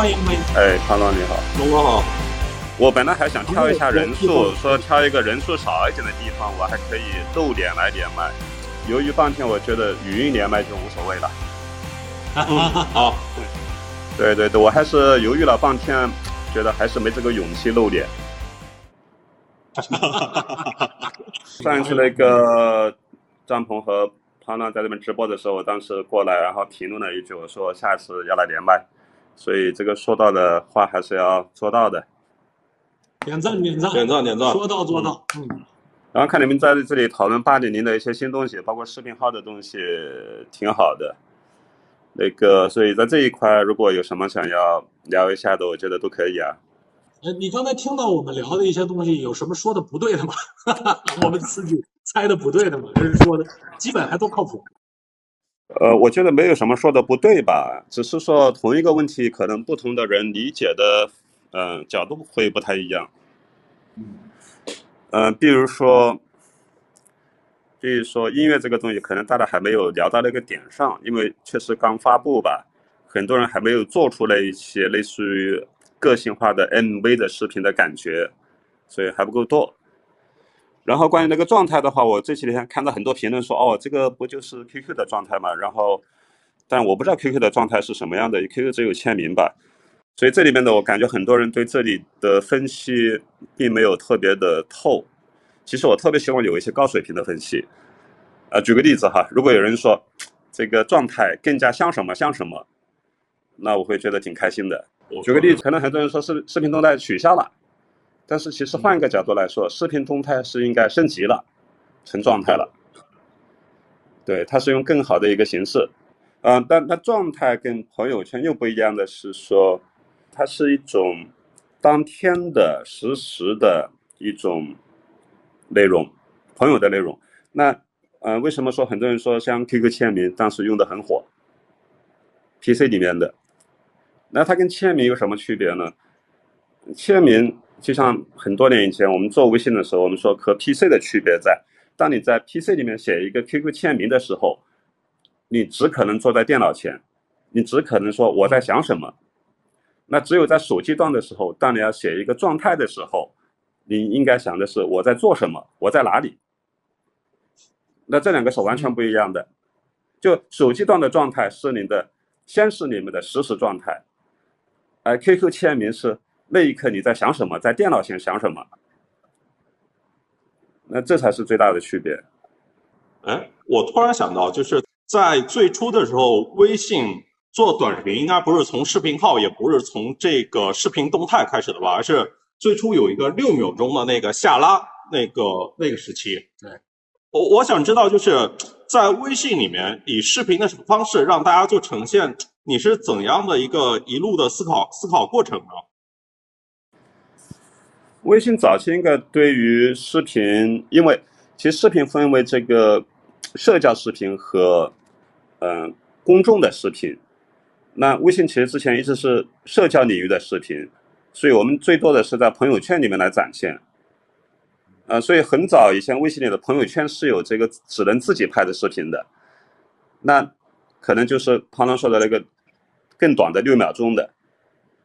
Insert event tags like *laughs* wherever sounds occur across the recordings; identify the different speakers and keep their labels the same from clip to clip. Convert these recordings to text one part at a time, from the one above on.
Speaker 1: 欢迎欢迎。
Speaker 2: 哎，康总你好，
Speaker 3: 龙哥好。
Speaker 2: 我本来还想挑一下人数，说挑一个人数少一点的地方，我还可以露脸来连麦。由于半天，我觉得语音连麦就无所谓了。
Speaker 3: 好，
Speaker 2: 对对对，我还是犹豫了半天，觉得还是没这个勇气露脸。上一次那个张鹏和潘浪在那边直播的时候，我当时过来，然后评论了一句，我说下次要来连麦，所以这个说到的话还是要做到的。
Speaker 1: 点赞点赞
Speaker 3: 点赞点赞，
Speaker 1: 说到做到。嗯，
Speaker 2: 然后看你们在这里讨论八点零的一些新东西，包括视频号的东西，挺好的。那个，所以在这一块，如果有什么想要聊一下的，我觉得都可以啊。
Speaker 1: 哎，你刚才听到我们聊的一些东西，有什么说的不对的吗？*laughs* 我们自己猜的不对的吗？还是说的基本还都靠谱？
Speaker 2: 呃，我觉得没有什么说的不对吧，只是说同一个问题，可能不同的人理解的。嗯，角度会不太一样。嗯，比如说，比如说音乐这个东西，可能大家还没有聊到那个点上，因为确实刚发布吧，很多人还没有做出来一些类似于个性化的 MV 的视频的感觉，所以还不够多。然后关于那个状态的话，我这几天看到很多评论说，哦，这个不就是 QQ 的状态嘛？然后，但我不知道 QQ 的状态是什么样的，QQ 只有签名吧。所以这里面呢，我感觉很多人对这里的分析并没有特别的透。其实我特别希望有一些高水平的分析。呃，举个例子哈，如果有人说这个状态更加像什么像什么，那我会觉得挺开心的。举个例子，可能很多人说视视频动态取消了，但是其实换一个角度来说，视频动态是应该升级了，成状态了。对，它是用更好的一个形式。嗯，但它状态跟朋友圈又不一样的是说。它是一种当天的实时的一种内容，朋友的内容。那呃，为什么说很多人说像 QQ 签名当时用的很火？PC 里面的，那它跟签名有什么区别呢？签名就像很多年以前我们做微信的时候，我们说和 PC 的区别在，当你在 PC 里面写一个 QQ 签名的时候，你只可能坐在电脑前，你只可能说我在想什么。那只有在手机端的时候，当你要写一个状态的时候，你应该想的是我在做什么，我在哪里。那这两个是完全不一样的。就手机端的状态是你的，先是你们的实时状态，而 QQ 签名是那一刻你在想什么，在电脑前想什么。那这才是最大的区别。
Speaker 3: 哎，我突然想到，就是在最初的时候，微信。做短视频应该不是从视频号，也不是从这个视频动态开始的吧，而是最初有一个六秒钟的那个下拉那个那个时期。
Speaker 1: 对，
Speaker 3: 我我想知道，就是在微信里面以视频的方式让大家就呈现你是怎样的一个一路的思考思考过程呢？
Speaker 2: 微信早期应该对于视频，因为其实视频分为这个社交视频和嗯公众的视频。那微信其实之前一直是社交领域的视频，所以我们最多的是在朋友圈里面来展现。呃，所以很早以前微信里的朋友圈是有这个只能自己拍的视频的，那可能就是庞龙说的那个更短的六秒钟的。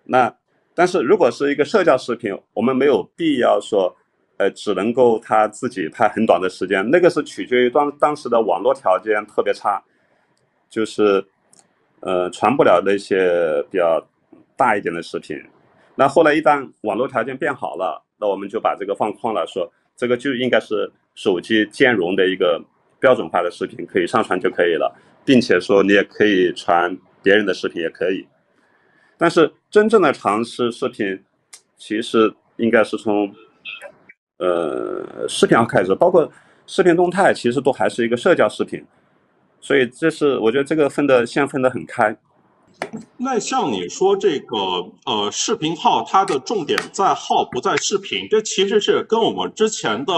Speaker 2: 那但是如果是一个社交视频，我们没有必要说，呃，只能够他自己拍很短的时间，那个是取决于当当时的网络条件特别差，就是。呃，传不了那些比较大一点的视频。那后来一旦网络条件变好了，那我们就把这个放宽了，说这个就应该是手机兼容的一个标准化的视频，可以上传就可以了，并且说你也可以传别人的视频也可以。但是真正的尝试视频，其实应该是从呃视频号开始，包括视频动态，其实都还是一个社交视频。所以这是我觉得这个分的线分得很开。
Speaker 3: 那像你说这个呃视频号，它的重点在号不在视频，这其实是跟我们之前的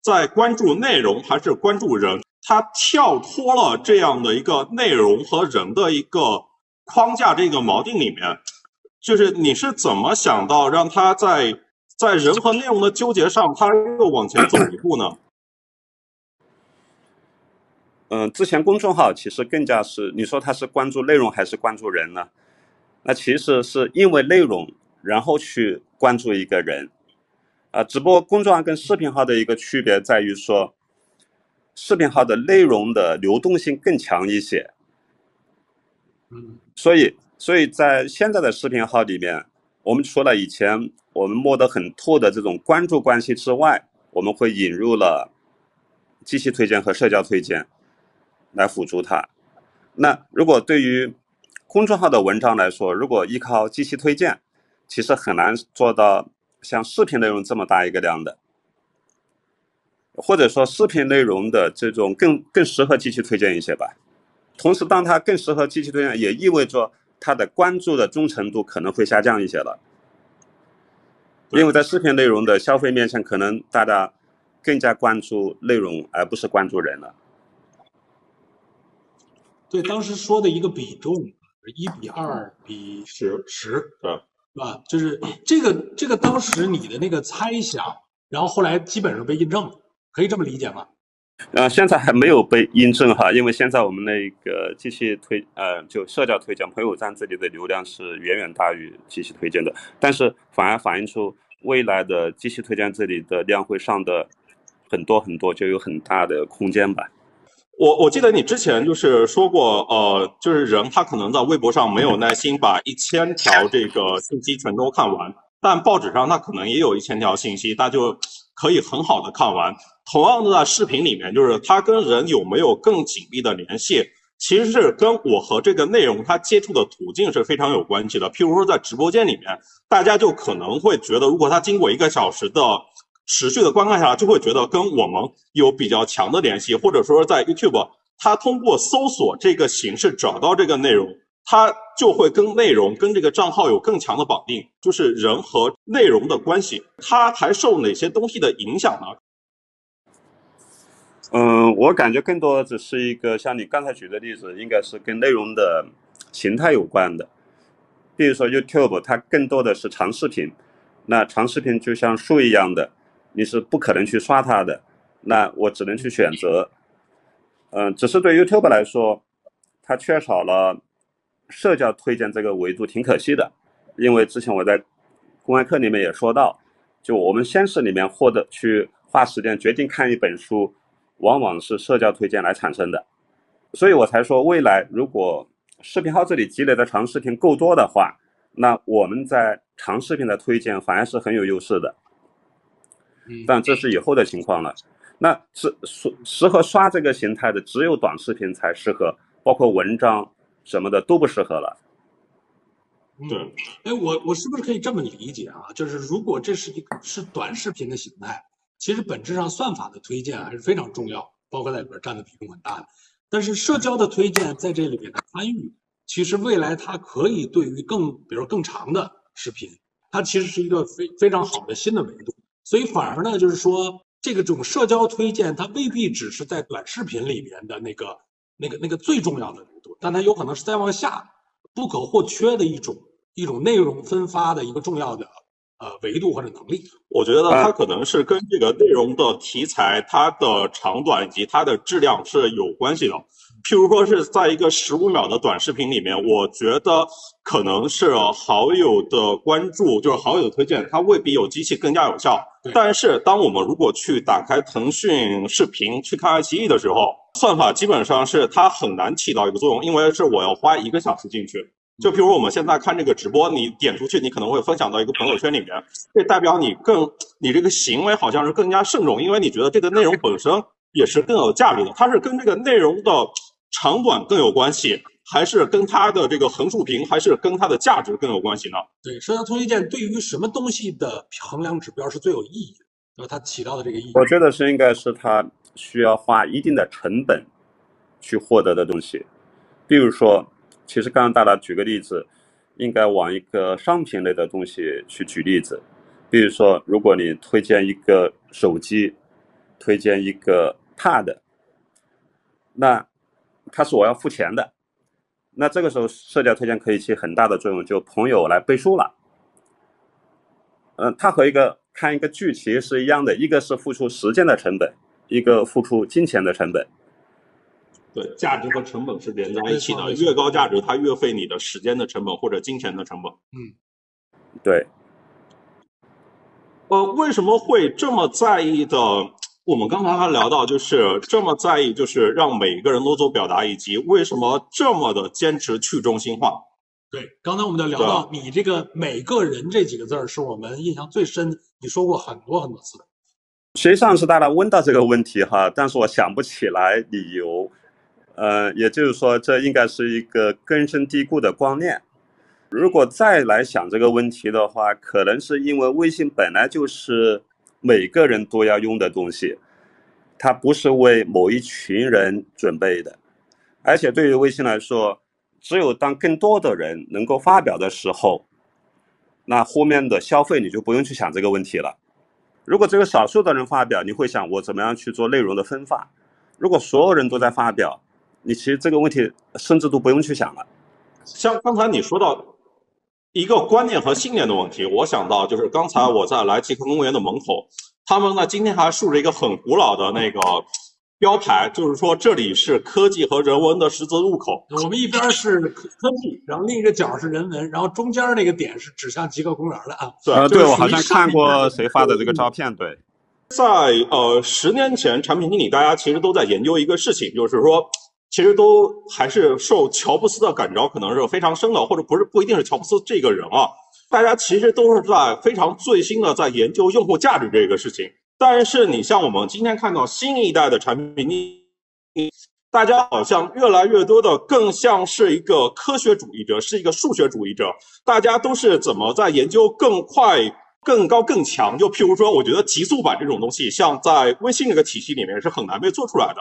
Speaker 3: 在关注内容还是关注人，它跳脱了这样的一个内容和人的一个框架这个锚定里面，就是你是怎么想到让它在在人和内容的纠结上，它又往前走一步呢？
Speaker 2: 嗯，之前公众号其实更加是，你说他是关注内容还是关注人呢？那其实是因为内容，然后去关注一个人。啊，只不过公众号跟视频号的一个区别在于说，视频号的内容的流动性更强一些。
Speaker 1: 嗯
Speaker 2: 所以，所以在现在的视频号里面，我们除了以前我们摸得很透的这种关注关系之外，我们会引入了机器推荐和社交推荐来辅助它。那如果对于公众号的文章来说，如果依靠机器推荐，其实很难做到像视频内容这么大一个量的，或者说视频内容的这种更更适合机器推荐一些吧。同时，当它更适合机器推荐，也意味着它的关注的忠诚度可能会下降一些了。因为在视频内容的消费面前，可能大家更加关注内容，而不是关注人了。
Speaker 1: 对，当时说的一个比重，一比二比
Speaker 3: 十
Speaker 1: 十，
Speaker 3: 对
Speaker 1: 是吧？就是这个这个当时你的那个猜想，然后后来基本上被印证了，可以这么理解吗？
Speaker 2: 呃，现在还没有被印证哈，因为现在我们那个机器推呃，就社交推荐朋友站这里的流量是远远大于机器推荐的，但是反而反映出未来的机器推荐这里的量会上的很多很多，就有很大的空间吧。
Speaker 3: 我我记得你之前就是说过，呃，就是人他可能在微博上没有耐心把一千条这个信息全都看完，但报纸上他可能也有一千条信息，他就可以很好的看完。同样的，在视频里面，就是他跟人有没有更紧密的联系，其实是跟我和这个内容他接触的途径是非常有关系的。譬如说，在直播间里面，大家就可能会觉得，如果他经过一个小时的持续的观看下来，就会觉得跟我们有比较强的联系，或者说在 YouTube，他通过搜索这个形式找到这个内容，它就会跟内容跟这个账号有更强的绑定，就是人和内容的关系，它还受哪些东西的影响呢？
Speaker 2: 嗯，我感觉更多的只是一个像你刚才举的例子，应该是跟内容的形态有关的。比如说 YouTube，它更多的是长视频，那长视频就像书一样的，你是不可能去刷它的，那我只能去选择。嗯，只是对 YouTube 来说，它缺少了社交推荐这个维度，挺可惜的。因为之前我在公开课里面也说到，就我们先是里面获得去花时间决定看一本书。往往是社交推荐来产生的，所以我才说，未来如果视频号这里积累的长视频够多的话，那我们在长视频的推荐反而是很有优势的。但这是以后的情况了。那是适适合刷这个形态的，只有短视频才适合，包括文章什么的都不适合了。
Speaker 3: 对，
Speaker 1: 哎，我我是不是可以这么理解啊？就是如果这是一个是短视频的形态。其实本质上算法的推荐还是非常重要，包括在里边占的比重很大的。但是社交的推荐在这里边的参与，其实未来它可以对于更，比如更长的视频，它其实是一个非非常好的新的维度。所以反而呢，就是说这个种社交推荐，它未必只是在短视频里面的那个那个那个最重要的维度，但它有可能是再往下不可或缺的一种一种内容分发的一个重要的。呃，维度或者能力，
Speaker 3: 我觉得它可能是跟这个内容的题材、它的长短以及它的质量是有关系的。譬如说是在一个十五秒的短视频里面，我觉得可能是好友的关注，就是好友的推荐，它未必有机器更加有效。但是，当我们如果去打开腾讯视频去看爱奇艺的时候，算法基本上是它很难起到一个作用，因为是我要花一个小时进去。就比如我们现在看这个直播，你点出去，你可能会分享到一个朋友圈里面，这代表你更，你这个行为好像是更加慎重，因为你觉得这个内容本身也是更有价值的。它是跟这个内容的长短更有关系，还是跟它的这个横竖屏，还是跟它的价值更有关系呢？
Speaker 1: 对，社交推荐对于什么东西的衡量指标是最有意义的？那它起到的这个意义，
Speaker 2: 我觉得是应该是它需要花一定的成本去获得的东西，比如说。其实刚刚大家举个例子，应该往一个商品类的东西去举例子，比如说，如果你推荐一个手机，推荐一个 Pad，那它是我要付钱的，那这个时候社交推荐可以起很大的作用，就朋友来背书了。嗯，它和一个看一个剧其实是一样的，一个是付出时间的成本，一个付出金钱的成本。
Speaker 3: 对，价值和成本是连在一起的，越高价值它越费你的时间的成本或者金钱的成本。
Speaker 2: 嗯对，
Speaker 3: 呃，为什么会这么在意的？我们刚才还聊到，就是这么在意，就是让每一个人都做表达，以及为什么这么的坚持去中心化。
Speaker 1: 对，刚才我们就聊到你这个“每个人”这几个字儿，是我们印象最深的。你说过很多很多次。
Speaker 2: 实际上是大家问到这个问题哈，但是我想不起来理由。呃，也就是说，这应该是一个根深蒂固的观念。如果再来想这个问题的话，可能是因为微信本来就是每个人都要用的东西，它不是为某一群人准备的。而且对于微信来说，只有当更多的人能够发表的时候，那后面的消费你就不用去想这个问题了。如果只有少数的人发表，你会想我怎么样去做内容的分发；如果所有人都在发表，你其实这个问题甚至都不用去想了。
Speaker 3: 像刚才你说到一个观念和信念的问题，我想到就是刚才我在来极客公园的门口，他们呢今天还竖着一个很古老的那个标牌，就是说这里是科技和人文的十字路口。
Speaker 1: 我们一边是科科技，然后另一个角是人文，然后中间那个点是指向极客公园的啊。
Speaker 3: 对，
Speaker 2: 呃，
Speaker 1: 就是
Speaker 2: 对我好像看过谁发的这个照片，对，
Speaker 3: 在呃十年前，产品经理大家其实都在研究一个事情，就是说，其实都还是受乔布斯的感召，可能是非常深的，或者不是不一定是乔布斯这个人啊，大家其实都是在非常最新的在研究用户价值这个事情。但是你像我们今天看到新一代的产品经理，大家好像越来越多的更像是一个科学主义者，是一个数学主义者，大家都是怎么在研究更快、更高、更强。就譬如说，我觉得极速版这种东西，像在微信这个体系里面是很难被做出来的。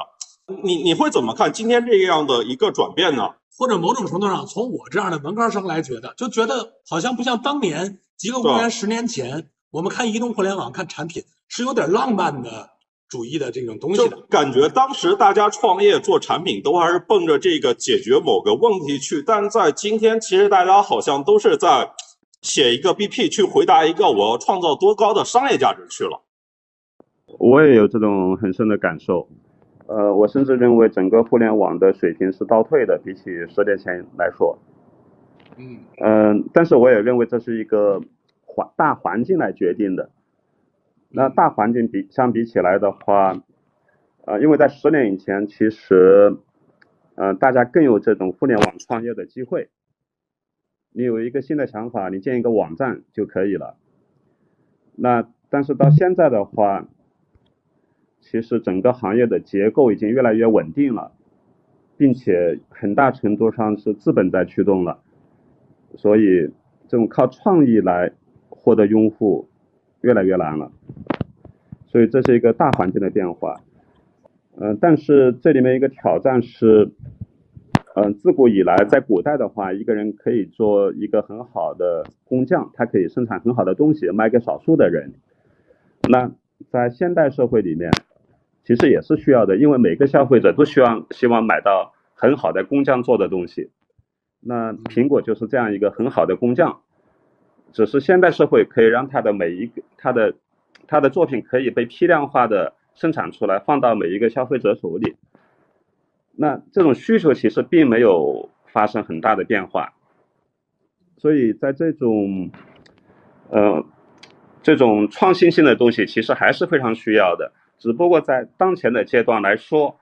Speaker 3: 你你会怎么看今天这样的一个转变呢？
Speaker 1: 或者某种程度上，从我这样的文科生来觉得，就觉得好像不像当年极客公园十年前，我们看移动互联网、看产品是有点浪漫的主义的这种东西
Speaker 3: 就
Speaker 1: 的。
Speaker 3: 感觉当时大家创业做产品都还是奔着这个解决某个问题去，但在今天，其实大家好像都是在写一个 BP 去回答一个我要创造多高的商业价值去了。
Speaker 2: 我也有这种很深的感受。呃，我甚至认为整个互联网的水平是倒退的，比起十年前来说。
Speaker 1: 嗯，
Speaker 2: 嗯、但是我也认为这是一个环大环境来决定的。那大环境比相比起来的话，呃，因为在十年以前，其实，呃，大家更有这种互联网创业的机会。你有一个新的想法，你建一个网站就可以了。那但是到现在的话，其实整个行业的结构已经越来越稳定了，并且很大程度上是资本在驱动了。所以这种靠创意来获得用户越来越难了，所以这是一个大环境的变化。嗯、但是这里面一个挑战是，嗯、自古以来，在古代的话，一个人可以做一个很好的工匠，他可以生产很好的东西卖给少数的人。那在现代社会里面，其实也是需要的，因为每个消费者都希望希望买到很好的工匠做的东西。那苹果就是这样一个很好的工匠，只是现代社会可以让它的每一个它的它的作品可以被批量化的生产出来，放到每一个消费者手里。那这种需求其实并没有发生很大的变化，所以在这种呃这种创新性的东西其实还是非常需要的，只不过在当前的阶段来说，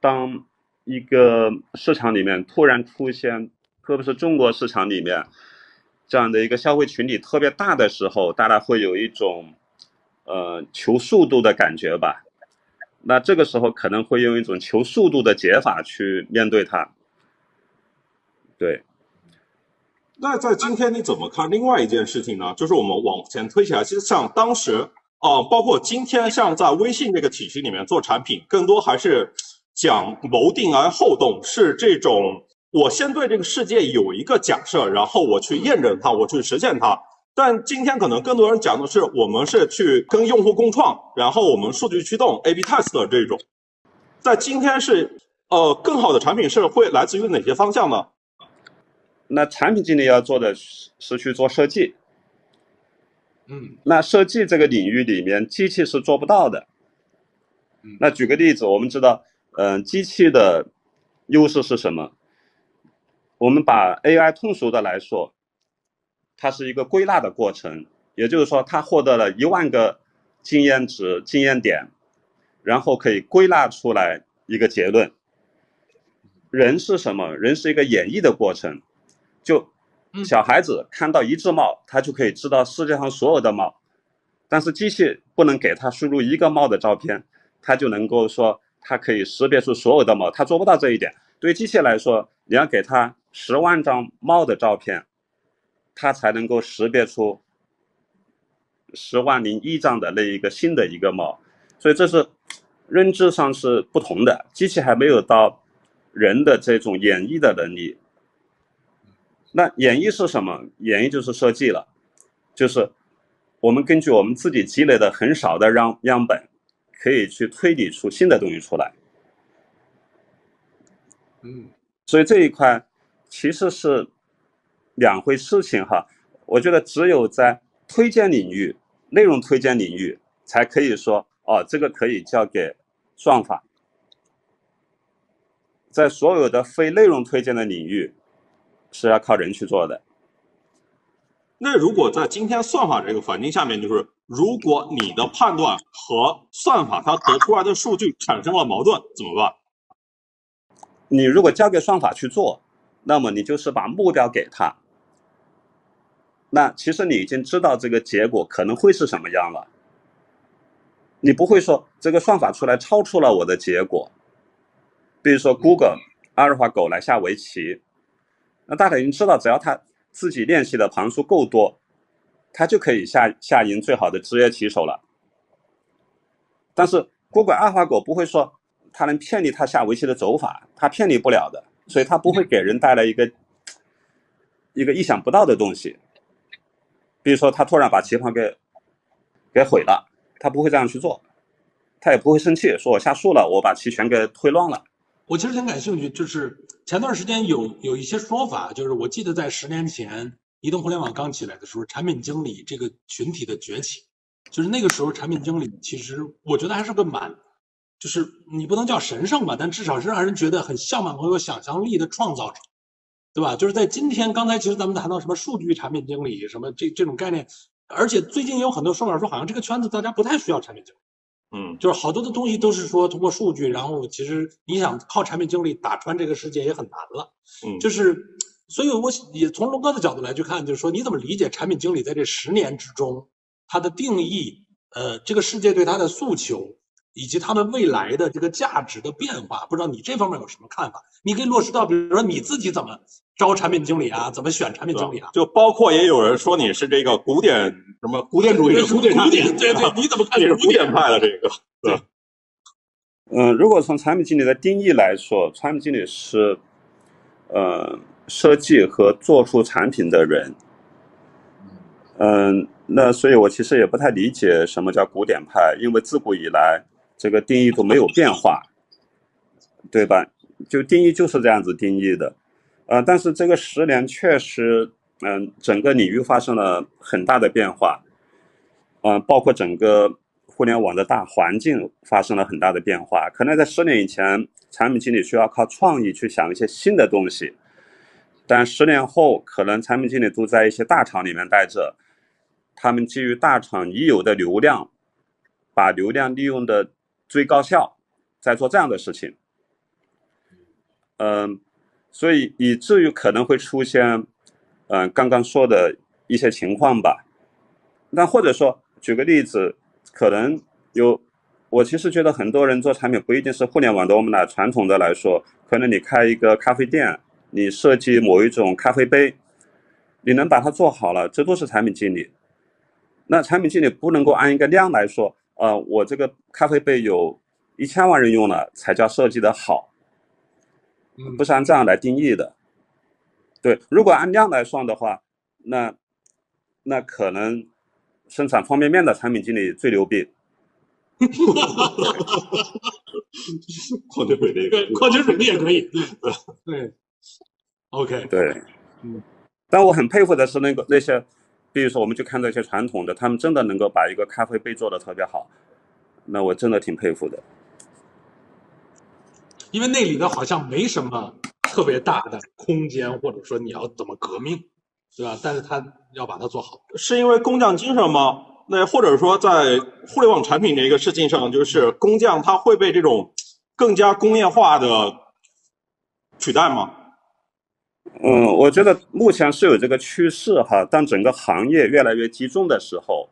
Speaker 2: 当一个市场里面突然出现，特别是中国市场里面这样的一个消费群体特别大的时候，大家会有一种呃求速度的感觉吧。那这个时候可能会用一种求速度的解法去面对它。对，
Speaker 3: 那在今天你怎么看另外一件事情呢？就是我们往前推起来，其实像当时啊、包括今天，像在微信这个体系里面做产品，更多还是讲谋定而后动，是这种我先对这个世界有一个假设，然后我去验证它，我去实现它。但今天可能更多人讲的是，我们是去跟用户共创，然后我们数据驱动 A/B test 的这种。在今天是呃更好的产品是会来自于哪些方向呢？
Speaker 2: 那产品经理要做的是去做设计。
Speaker 1: 嗯
Speaker 2: 那设计这个领域里面，机器是做不到的
Speaker 1: 嗯。
Speaker 2: 那举个例子，我们知道，嗯、机器的优势是什么？我们把 AI 通俗的来说，它是一个归纳的过程，也就是说，它获得了一万个经验值、经验点，然后可以归纳出来一个结论。人是什么？人是一个演绎的过程。就小孩子看到一只猫，他就可以知道世界上所有的猫，但是机器不能给他输入一个猫的照片，他就能够说它可以识别出所有的猫，他做不到这一点。对机器来说，你要给他十万张猫的照片，它才能够识别出十万零一张的那一个新的一个猫。所以这是认知上是不同的，机器还没有到。人的这种演绎的能力，那演绎是什么？演绎就是设计了，就是我们根据我们自己积累的很少的样样本，可以去推理出新的东西出来。
Speaker 1: 嗯，
Speaker 2: 所以这一块其实是两回事情哈。我觉得只有在推荐领域、内容推荐领域，才可以说哦，这个可以交给算法。在所有的非内容推荐的领域，是要靠人去做的。
Speaker 3: 那如果在今天算法这个环境下面，就是如果你的判断和算法它得出来的数据产生了矛盾，怎么办？
Speaker 2: 你如果交给算法去做，那么你就是把目标给他。那其实你已经知道这个结果可能会是什么样了。你不会说这个算法出来超出了我的结果。比如说，Google 阿尔法狗来下围棋，那大家已经知道，只要他自己练习的盘数够多，他就可以下下赢最好的职业棋手了。但是，Google 阿尔法狗不会说他能骗你他下围棋的走法，他骗你不了的，所以他不会给人带来一个一个意想不到的东西。比如说，他突然把棋盘给给毁了，他不会这样去做，他也不会生气，说我下树了，我把棋全给推乱了。
Speaker 1: 我其实挺感兴趣，就是前段时间有有一些说法，就是我记得在十年前移动互联网刚起来的时候，产品经理这个群体的崛起，就是那个时候产品经理其实我觉得还是个蛮，就是你不能叫神圣吧，但至少是让人觉得很向往和有想象力的创造者，对吧？就是在今天，刚才其实咱们谈到什么数据产品经理什么这这种概念，而且最近有很多说法说，好像这个圈子大家不太需要产品经理。
Speaker 3: 嗯，
Speaker 1: 就是好多的东西都是说通过数据，然后其实你想靠产品经理打穿这个世界也很难了。
Speaker 3: 嗯，
Speaker 1: 就是，所以我也从龙哥的角度来去看，就是说你怎么理解产品经理在这十年之中他的定义，呃，这个世界对他的诉求。以及他们未来的这个价值的变化，不知道你这方面有什么看法？你可以落实到，比如说你自己怎么招产品经理啊，怎么选产品经理啊？
Speaker 3: 就包括也有人说你是这个古典什么古典主义，
Speaker 1: 古典古典对对，你怎么看？
Speaker 3: 你是古典派的这个？对。
Speaker 2: 嗯，如果从产品经理的定义来说，产品经理是，呃，设计和做出产品的人。嗯，那所以我其实也不太理解什么叫古典派，因为自古以来。这个定义都没有变化，对吧？就定义就是这样子定义的，呃，但是这个十年确实，嗯，整个领域发生了很大的变化，嗯，包括整个互联网的大环境发生了很大的变化。可能在十年以前，产品经理需要靠创意去想一些新的东西，但十年后，可能产品经理都在一些大厂里面待着，他们基于大厂已有的流量，把流量利用的。最高效，在做这样的事情，嗯，所以以至于可能会出现，嗯，刚刚说的一些情况吧。那或者说，举个例子，可能有，我其实觉得很多人做产品不一定是互联网的，我们拿传统的来说，可能你开一个咖啡店，你设计某一种咖啡杯，你能把它做好了，这都是产品经理。那产品经理不能够按一个量来说。呃，我这个咖啡杯有一千万人用了才叫设计的好，不是按这样来定义的。对，如果按量来算的话，那那可能生产方便面的产品经理最牛逼。*laughs*
Speaker 3: 矿泉水的，
Speaker 1: 矿泉水的也可以。*laughs* 对，OK，
Speaker 2: 对，嗯，但我很佩服的是那个那些。比如说，我们去看那些传统的，他们真的能够把一个咖啡杯做的特别好，那我真的挺佩服的。
Speaker 1: 因为那里头好像没什么特别大的空间，或者说你要怎么革命，对吧？但是他要把它做好。
Speaker 3: 是因为工匠精神吗？那或者说在互联网产品这个事情上，就是工匠他会被这种更加工业化的取代吗？
Speaker 2: 嗯，我觉得目前是有这个趋势哈。当整个行业越来越集中的时候，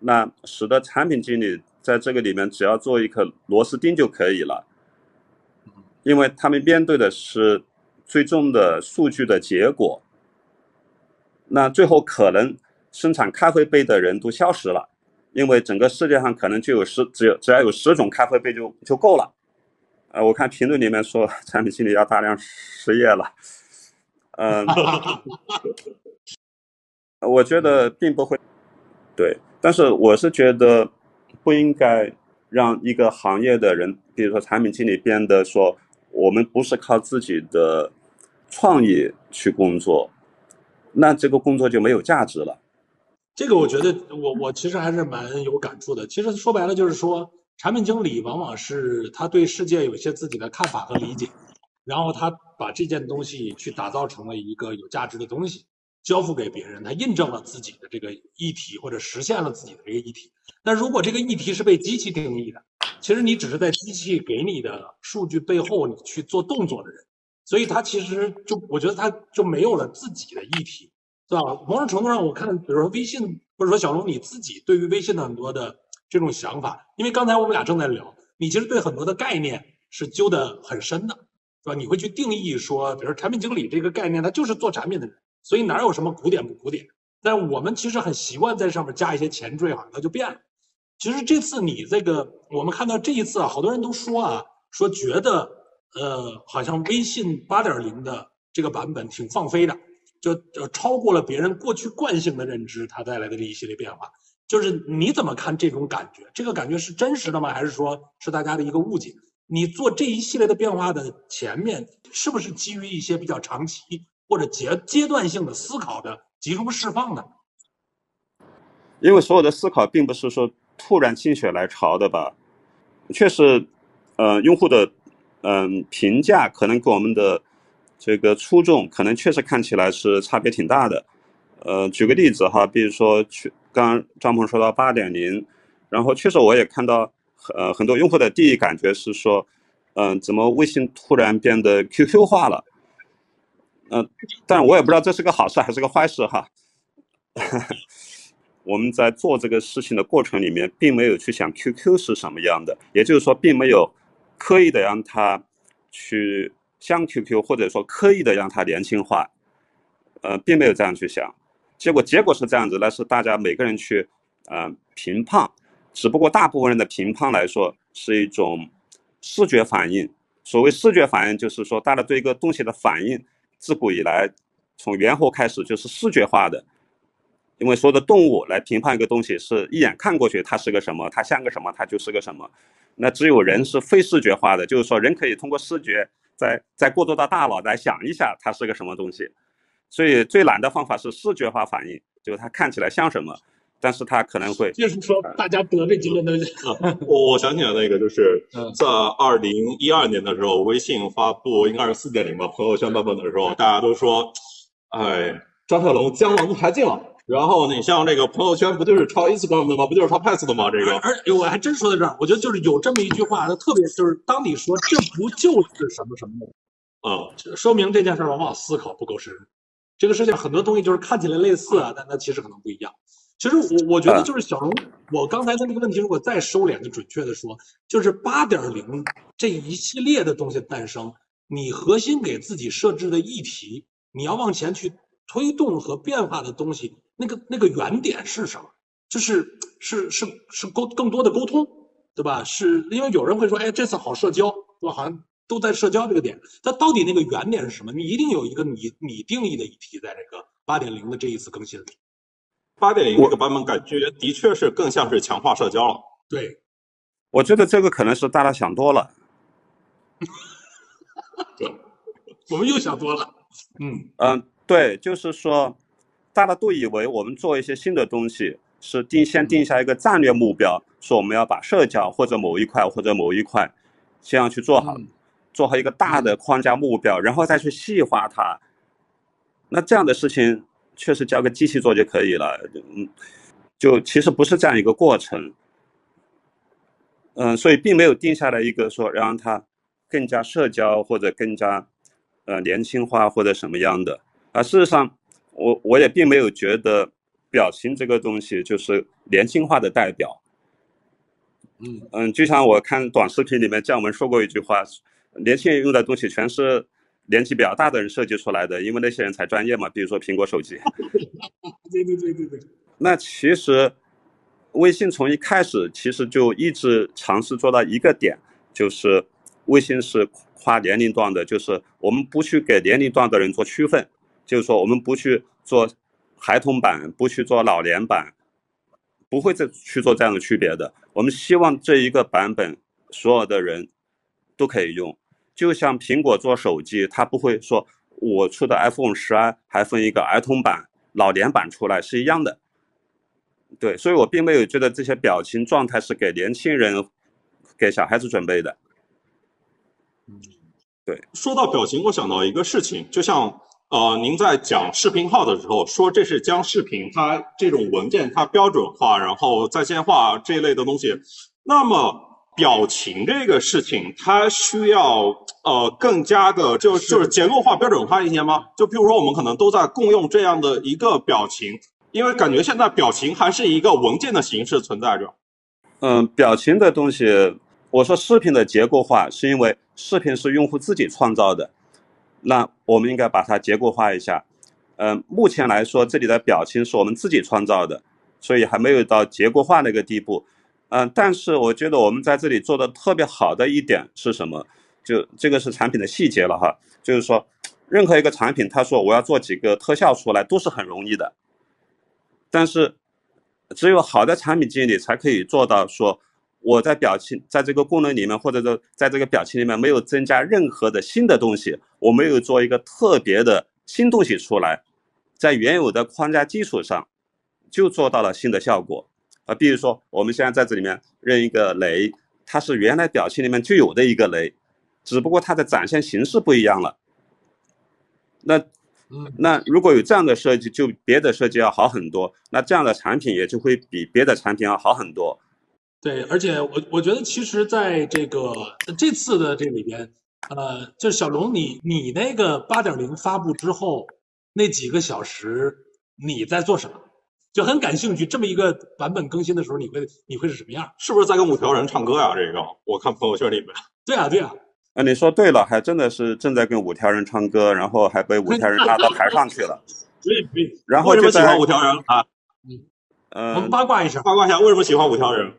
Speaker 2: 那使得产品经理在这个里面只要做一颗螺丝钉就可以了，因为他们面对的是最终的数据的结果。那最后可能生产咖啡杯的人都消失了，因为整个世界上可能就有十只有只要有十种咖啡杯就就够了。呃，我看评论里面说产品经理要大量失业了。嗯，我觉得并不会，对，但是我是觉得不应该让一个行业的人，比如说产品经理，变得说我们不是靠自己的创意去工作，那这个工作就没有价值了。
Speaker 1: 这个我觉得，我我其实还是蛮有感触的。其实说白了就是说，产品经理往往是他对世界有一些自己的看法和理解。然后他把这件东西去打造成了一个有价值的东西，交付给别人，他印证了自己的这个议题或者实现了自己的这个议题。但如果这个议题是被机器定义的，其实你只是在机器给你的数据背后你去做动作的人，所以他其实就我觉得他就没有了自己的议题，是吧？某种程度上，我看比如说微信或者说小龙你自己对于微信的很多的这种想法，因为刚才我们俩正在聊，你其实对很多的概念是揪得很深的。是吧？你会去定义说，比如产品经理这个概念，他就是做产品的人，所以哪有什么古典不古典？但我们其实很习惯在上面加一些前缀，好像它就变了。其实这次你这个，我们看到这一次啊，好多人都说啊，说觉得呃，好像微信八点零的这个版本挺放飞的，就就超过了别人过去惯性的认知，它带来的这一系列变化。就是你怎么看这种感觉？这个感觉是真实的吗？还是说是大家的一个误解？你做这一系列的变化的前面，是不是基于一些比较长期或者阶阶段性的思考的集中释放呢？
Speaker 2: 因为所有的思考并不是说突然心血来潮的吧，确实，呃，用户的嗯评价可能跟我们的这个初衷可能确实看起来是差别挺大的。呃，举个例子哈，比如说去刚张鹏说到八点零，然后确实我也看到。呃，很多用户的第一感觉是说，嗯，怎么微信突然变得 QQ 化了？嗯，但我也不知道这是个好事还是个坏事哈。*laughs* 我们在做这个事情的过程里面，并没有去想 QQ 是什么样的，也就是说，并没有刻意的让它去像 QQ，或者说刻意的让它年轻化，呃，并没有这样去想。结果结果是这样子，那是大家每个人去呃评判。只不过大部分人的评判来说是一种视觉反应。所谓视觉反应，就是说大家对一个东西的反应，自古以来从猿猴开始就是视觉化的。因为所有的动物来评判一个东西，是一眼看过去它是个什么，它像个什么，它就是个什么。那只有人是非视觉化的，就是说人可以通过视觉，再再过渡到大脑来想一下它是个什么东西。所以最难的方法是视觉化反应，就是它看起来像什么。但是他可能会，
Speaker 1: 就是说，大家得这结论都是。
Speaker 3: 我我想起来那个，就是在二零一二年的时候，微信发布应该是四点零吧，朋友圈版本的时候，大家都说，哎，张小龙江郎才尽了。然后你像这个朋友圈，不就是抄 Instagram 的吗？不就是抄 Pass 的吗？这个。
Speaker 1: 而我还真说到这儿，我觉得就是有这么一句话，它特别就是当你说这不就是什么什么，
Speaker 3: 啊，
Speaker 1: 说明这件事往往思考不够深。这个事情很多东西就是看起来类似啊，但它其实可能不一样。其实我我觉得就是小龙，我刚才的那个问题，如果再收敛的准确的说，就是八点零这一系列的东西诞生，你核心给自己设置的议题，你要往前去推动和变化的东西，那个那个原点是什么？就是是是是沟更多的沟通，对吧？是因为有人会说，哎，这次好社交，对吧？好像都在社交这个点，它到底那个原点是什么？你一定有一个你你定义的议题在这个八点零的这一次更新里。
Speaker 3: 八点零这个版本感觉的确是更像是强化社交了。
Speaker 1: 对，
Speaker 2: 我觉得这个可能是大家想多了。*laughs*
Speaker 1: 对，我们又想多了。
Speaker 2: 嗯嗯，对，就是说，大家都以为我们做一些新的东西是定先定下一个战略目标，说我们要把社交或者某一块或者某一块先要去做好。做好一个大的框架目标，然后再去细化它。那这样的事情确实交个机器做就可以了，嗯，就其实不是这样一个过程。嗯，所以并没有定下来一个说让它更加社交或者更加呃年轻化或者什么样的。而，事实上，我我也并没有觉得表情这个东西就是年轻化的代表。
Speaker 1: 嗯
Speaker 2: 嗯，就像我看短视频里面姜文说过一句话，年轻人用的东西全是年纪比较大的人设计出来的，因为那些人才专业嘛。比如说苹果手机。*laughs*
Speaker 1: 对对对对对。
Speaker 2: 那其实，微信从一开始其实就一直尝试做到一个点，就是微信是跨年龄段的，就是我们不去给年龄段的人做区分，就是说我们不去做孩童版，不去做老年版，不会再去做这样的区别的。我们希望这一个版本所有的人都可以用，就像苹果做手机，它不会说我出的 iPhone 十二还分一个儿童版、老年版出来是一样的。对，所以我并没有觉得这些表情状态是给年轻人、给小孩子准备的。
Speaker 1: 嗯，
Speaker 2: 对。
Speaker 3: 说到表情，我想到一个事情，就像呃，您在讲视频号的时候说，这是将视频它这种文件它标准化，然后在线化这一类的东西。那么表情这个事情，它需要呃更加的就就是结构化、标准化一些吗？就比如说，我们可能都在共用这样的一个表情。因为感觉现在表情还是一个文件的形式存在着。
Speaker 2: 嗯，表情的东西，我说视频的结构化，是因为视频是用户自己创造的，那我们应该把它结构化一下。嗯，目前来说，这里的表情是我们自己创造的，所以还没有到结构化那个地步。嗯，但是我觉得我们在这里做的特别好的一点是什么？就这个是产品的细节了哈，就是说，任何一个产品，他说我要做几个特效出来，都是很容易的。但是，只有好的产品经理才可以做到说，我在表情在这个功能里面，或者说在这个表情里面没有增加任何的新的东西，我没有做一个特别的新东西出来，在原有的框架基础上，就做到了新的效果啊。比如说，我们现在在这里面认一个雷，它是原来表情里面就有的一个雷，只不过它的展现形式不一样了。那。那如果有这样的设计，就别的设计要好很多，那这样的产品也就会比别的产品要好很多。
Speaker 1: 对，而且我我觉得其实在这个这次的这里边，呃，就是小龙，你你那个八点零发布之后那几个小时你在做什么？就很感兴趣，这么一个版本更新的时候，你会你会是什么样？
Speaker 3: 是不是在跟五条人唱歌呀？这个我看朋友圈里面。
Speaker 1: 对啊，对啊。
Speaker 2: 啊，你说对了，还真的是正在跟五条人唱歌，然后还被五条人拉到台上去了。*laughs*
Speaker 1: 对对。
Speaker 2: 然后
Speaker 3: 就喜欢五条人啊？
Speaker 1: 嗯。呃，我们八卦一下，
Speaker 3: 八卦一下，为什么喜欢五条人？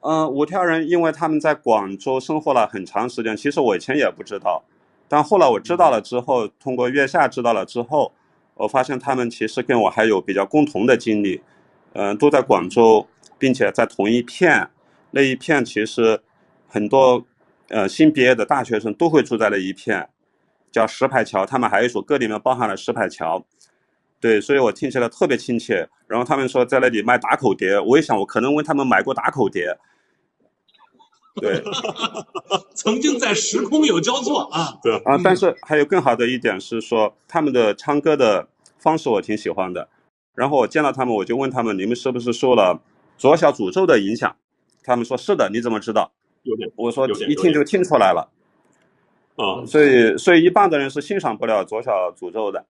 Speaker 2: 嗯，五条人因为他们在广州生活了很长时间，其实我以前也不知道，但后来我知道了之后，通过月下知道了之后，我发现他们其实跟我还有比较共同的经历，嗯，都在广州，并且在同一片，那一片其实很多。呃，新毕业的大学生都会住在那一片，叫石牌桥。他们还有一首歌里面包含了石牌桥，对，所以我听起来特别亲切。然后他们说在那里卖打口碟，我一想，我可能问他们买过打口碟。对，*laughs*
Speaker 1: 曾经在时空有交错啊。
Speaker 3: 对
Speaker 2: 啊，但是还有更好的一点是说，他们的唱歌的方式我挺喜欢的。然后我见到他们，我就问他们，你们是不是受了左小诅咒的影响？他们说是的，你怎么知道？
Speaker 3: 有点，
Speaker 2: 我说一听就听出来了，
Speaker 3: 啊，
Speaker 2: 所以所以一半的人是欣赏不了左小诅咒的，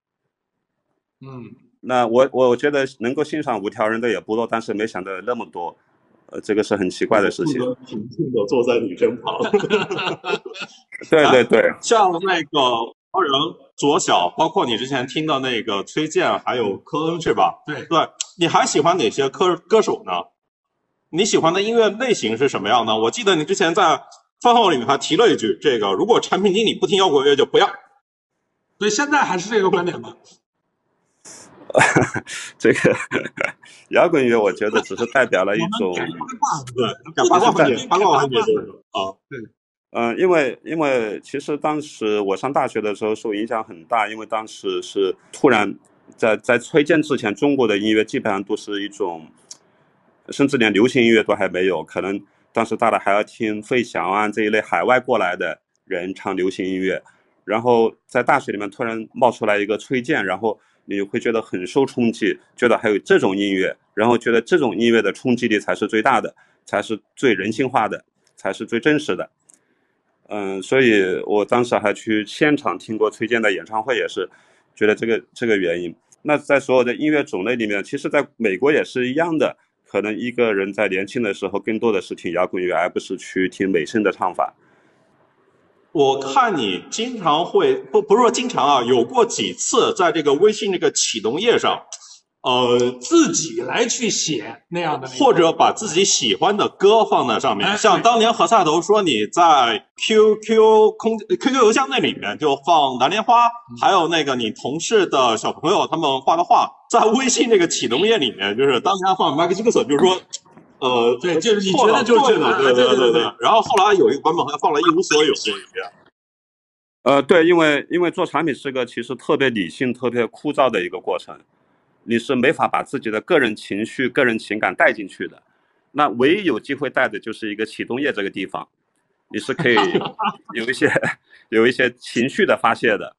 Speaker 1: 嗯，
Speaker 2: 那我我觉得能够欣赏五条人的也不多，但是没想到那么多，呃，这个是很奇怪的事情。
Speaker 3: 平静的坐在你身旁，*laughs*
Speaker 2: 对对对，*laughs*
Speaker 3: 像那个超人左小，包括你之前听的那个崔健，还有科恩是吧？
Speaker 1: 对
Speaker 3: 对，你还喜欢哪些歌歌手呢？你喜欢的音乐类型是什么样的？我记得你之前在饭后里面还提了一句，这个如果产品经理不听摇滚乐就不要。
Speaker 1: 所以现在还是这个观点吗？
Speaker 2: 这个摇滚乐，我觉得只是代表了一种
Speaker 3: 对八卦环节，八卦环节就是啊，
Speaker 1: 对，
Speaker 2: 嗯，因为因为其实当时我上大学的时候受影响很大，因为当时是突然在在崔健之前，中国的音乐基本上都是一种。甚至连流行音乐都还没有，可能当时大家还要听费翔啊这一类海外过来的人唱流行音乐，然后在大学里面突然冒出来一个崔健，然后你会觉得很受冲击，觉得还有这种音乐，然后觉得这种音乐的冲击力才是最大的，才是最人性化的，才是最真实的。嗯，所以我当时还去现场听过崔健的演唱会，也是觉得这个这个原因。那在所有的音乐种类里面，其实在美国也是一样的。可能一个人在年轻的时候更多的是听摇滚乐，而不是去听美声的唱法。
Speaker 3: 我看你经常会不不是说经常啊，有过几次在这个微信这个启动页上。呃，
Speaker 1: 自己来去写那样的，
Speaker 3: 或者把自己喜欢的歌放在上面，像当年何赛头说你在 QQ 空 QQ 邮箱那里面就放蓝莲花，还有那个你同事的小朋友他们画的画，在微信这个启动页里面，就是当年放 Michael Jackson，就是说，呃，
Speaker 1: 对，就是你觉得就是这个，
Speaker 3: 对对对对。然后后来有一个版本好像放了一无所有这一边。
Speaker 2: 呃，对，因为因为做产品是个其实特别理性、特别枯燥的一个过程。你是没法把自己的个人情绪、个人情感带进去的，那唯一有机会带的就是一个启动页这个地方，你是可以 *laughs* 有一些有一些情绪的发泄的，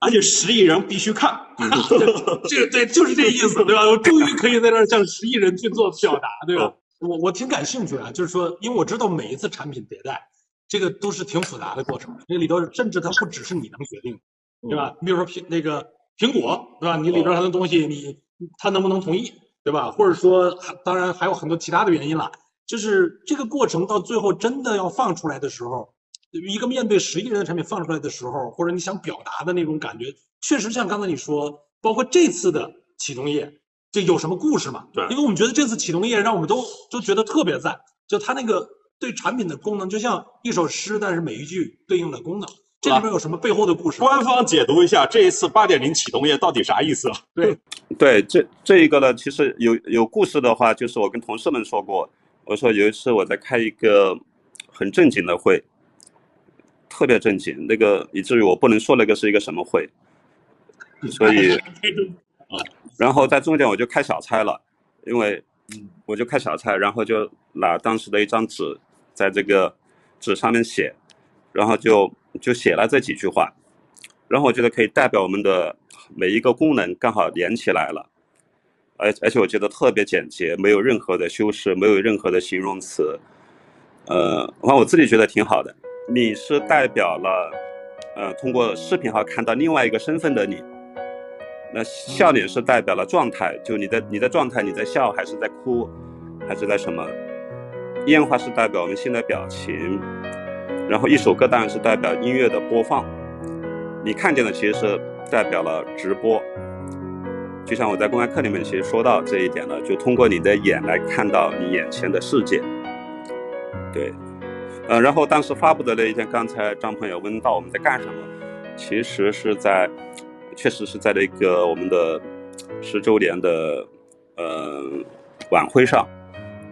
Speaker 3: 而且十亿人必须看，*laughs*
Speaker 1: 这个对，就是这意思，对吧？我终于可以在这儿向十亿人去做表达，对吧？我我挺感兴趣啊，就是说，因为我知道每一次产品迭代，这个都是挺复杂的过程，这里头甚至它不只是你能决定，对吧？你比如说苹那个。苹果对吧？你里边它的东西，你它能不能同意对吧？或者说，当然还有很多其他的原因了。就是这个过程到最后真的要放出来的时候，一个面对十亿人的产品放出来的时候，或者你想表达的那种感觉，确实像刚才你说，包括这次的启动页，这有什么故事嘛？
Speaker 3: 对，
Speaker 1: 因为我们觉得这次启动页让我们都都觉得特别赞，就它那个对产品的功能，就像一首诗，但是每一句对应的功能。这里面有什么背后的故事？
Speaker 3: 官方解读一下这一次八点零启动页到底啥意思？*laughs*
Speaker 1: 对，*laughs*
Speaker 2: 对，这这一个呢，其实有有故事的话，就是我跟同事们说过，我说有一次我在开一个很正经的会，特别正经，那个以至于我不能说那个是一个什么会，所以，然后在中间我就开小差了，因为我就开小差，然后就拿当时的一张纸，在这个纸上面写，然后就。就写了这几句话，然后我觉得可以代表我们的每一个功能，刚好连起来了，而而且我觉得特别简洁，没有任何的修饰，没有任何的形容词，呃，反正我自己觉得挺好的。你是代表了，呃，通过视频号看到另外一个身份的你，那笑脸是代表了状态，就你的你的状态，你在笑还是在哭，还是在什么？烟花是代表我们新的表情。然后一首歌当然是代表音乐的播放，你看见的其实是代表了直播，就像我在公开课里面其实说到这一点了，就通过你的眼来看到你眼前的世界。对，呃，然后当时发布的那一天，刚才张朋友问到我们在干什么，其实是在，确实是在那个我们的十周年的呃晚会上，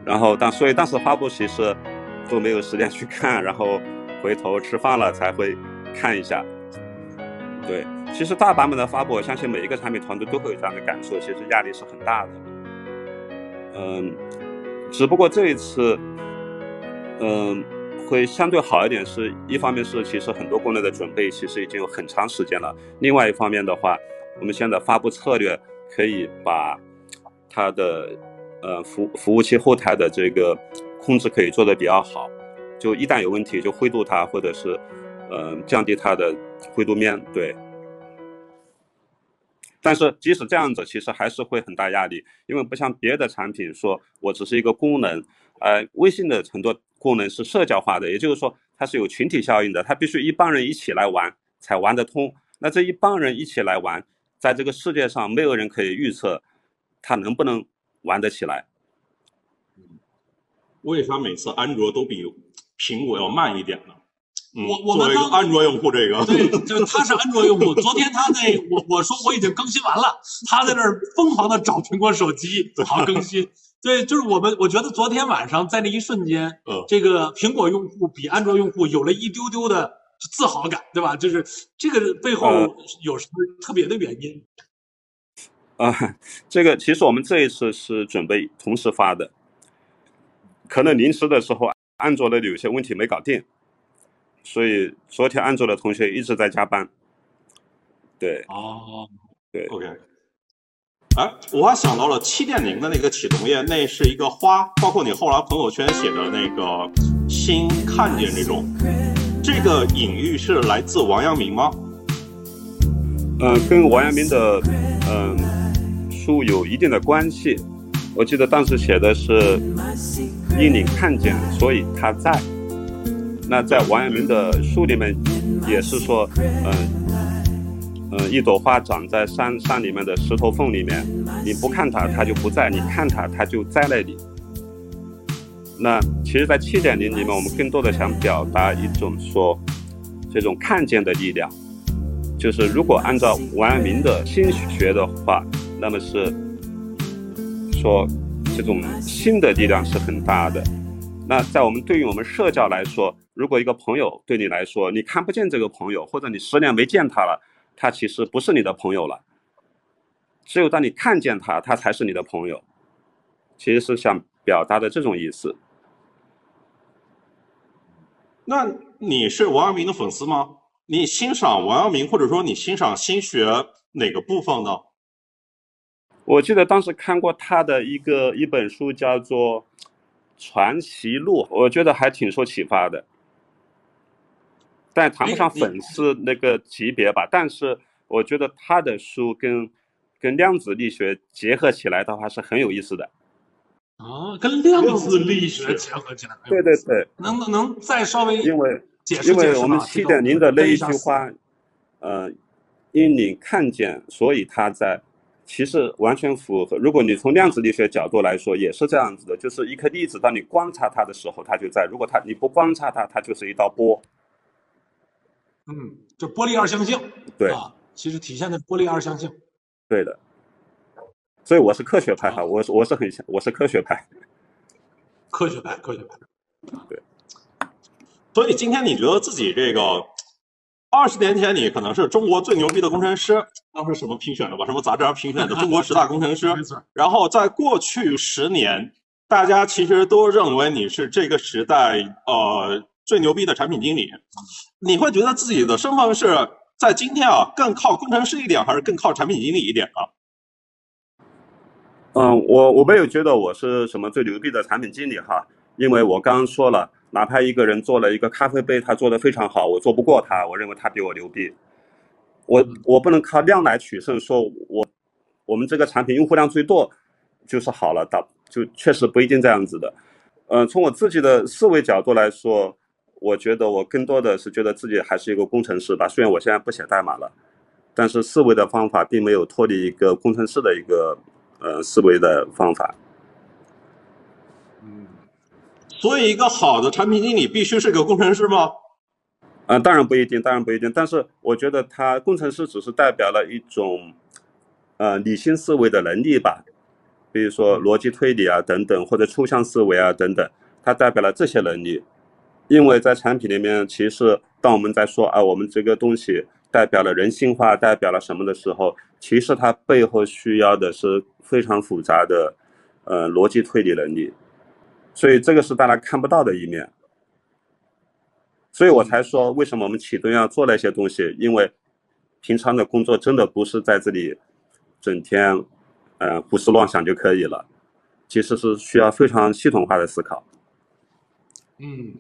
Speaker 2: 然后当所以当时发布其实都没有时间去看，然后。回头吃饭了才会看一下，对，其实大版本的发布，我相信每一个产品团队都会有这样的感受，其实压力是很大的。嗯，只不过这一次，嗯，会相对好一点，是一方面是其实很多功能的准备其实已经有很长时间了，另外一方面的话，我们现在发布策略可以把它的呃服服务器后台的这个控制可以做得比较好。就一旦有问题，就灰度它，或者是，嗯，降低它的灰度面对。但是即使这样子，其实还是会很大压力，因为不像别的产品，说我只是一个功能，呃，微信的很多功能是社交化的，也就是说它是有群体效应的，它必须一帮人一起来玩才玩得通。那这一帮人一起来玩，在这个世界上没有人可以预测，它能不能玩得起来。
Speaker 3: 为啥每次安卓都比？苹果要慢一点呢。
Speaker 1: 我我们
Speaker 3: 刚安卓用户这个，
Speaker 1: 对，就他是安卓用户。昨天他在我我说我已经更新完了，他在那儿疯狂的找苹果手机好更新。对，就是我们我觉得昨天晚上在那一瞬间，
Speaker 3: 嗯，
Speaker 1: 这个苹果用户比安卓用户有了一丢丢的自豪感，对吧？就是这个背后有什么特别的原因？*laughs*
Speaker 2: 啊，这个其实我们这一次是准备同时发的，可能临时的时候。安卓的有些问题没搞定，所以昨天安卓的同学一直在加班。对，
Speaker 1: 哦，
Speaker 2: 对
Speaker 3: ，OK。哎，我还想到了七点零的那个启动页，那是一个花，包括你后来朋友圈写的那个“新看见”这种，这个隐喻是来自王阳明吗？
Speaker 2: 嗯、跟王阳明的嗯、书有一定的关系。我记得当时写的是“因你看见，所以他在”。那在王阳明的书里面也是说，嗯、嗯，一朵花长在山山里面的石头缝里面，你不看它，它就不在；你看它，它就在那里。那其实，在七点零里面，我们更多的想表达一种说，这种看见的力量，就是如果按照王阳明的心学的话，那么是说这种心的力量是很大的。那在我们对于我们社交来说，如果一个朋友对你来说，你看不见这个朋友，或者你十年没见他了，他其实不是你的朋友了。只有当你看见他，他才是你的朋友。其实是想表达的这种意思。
Speaker 3: 那你是王阳明的粉丝吗？你欣赏王阳明，或者说你欣赏心学哪个部分呢？
Speaker 2: 我记得当时看过他的一个一本书，叫做《传奇录》，我觉得还挺受启发的，但谈不上粉丝那个级别吧。但是我觉得他的书跟跟量子力学结合起来的话是很有意思的。
Speaker 1: 啊，跟量子力学结合起来，
Speaker 2: 对对，对，
Speaker 1: 能不能再稍微
Speaker 2: 因为
Speaker 1: 解释解释
Speaker 2: 因为我们
Speaker 1: 吗
Speaker 2: 七点零的那一句，话，呃，因你看见，所以他在，其实完全符合。如果你从量子力学角度来说，也是这样子的，就是一颗粒子，当你观察它的时候，它就在；如果它你不观察它，它就是一道波。
Speaker 1: 嗯，就玻璃二象性，
Speaker 2: 对
Speaker 1: 啊，其实体现的玻璃二象性。
Speaker 2: 对的。所以我是科学派哈，我是我是很我是科学派。
Speaker 1: 科学派，科学派。
Speaker 3: 对所以今天你觉得自己这个二十年前你可能是中国最牛逼的工程师，当时什么评选的吧？什么杂志上评选的中国十大工程师？*laughs*
Speaker 1: 没错，
Speaker 3: 然后在过去十年，大家其实都认为你是这个时代呃最牛逼的产品经理。你会觉得自己的身份是在今天啊更靠工程师一点，还是更靠产品经理一点啊？
Speaker 2: 嗯，我我没有觉得我是什么最牛逼的产品经理哈，因为我刚刚说了，哪怕一个人做了一个咖啡杯，他做的非常好，我做不过他，我认为他比我牛逼。我我不能靠量来取胜，说我我们这个产品用户量最多就是好了，打就确实不一定这样子的。嗯，从我自己的思维角度来说，我觉得我更多的是觉得自己还是一个工程师吧，虽然我现在不写代码了，但是思维的方法并没有脱离一个工程师的一个呃思维的方法。
Speaker 1: 嗯，
Speaker 3: 所以，一个好的产品经理必须是个工程师吗？
Speaker 2: 啊、当然不一定，当然不一定。但是我觉得他工程师只是代表了一种，呃，理性思维的能力吧，比如说逻辑推理啊等等，或者抽象思维啊等等，它代表了这些能力。因为在产品里面，其实当我们在说啊，我们这个东西代表了人性化，代表了什么的时候，其实它背后需要的是非常复杂的，呃，逻辑推理能力。所以这个是大家看不到的一面。所以我才说，为什么我们启动要做那些东西？因为平常的工作真的不是在这里整天，呃，胡思乱想就可以了，其实是需要非常系统化的思考。
Speaker 1: 嗯，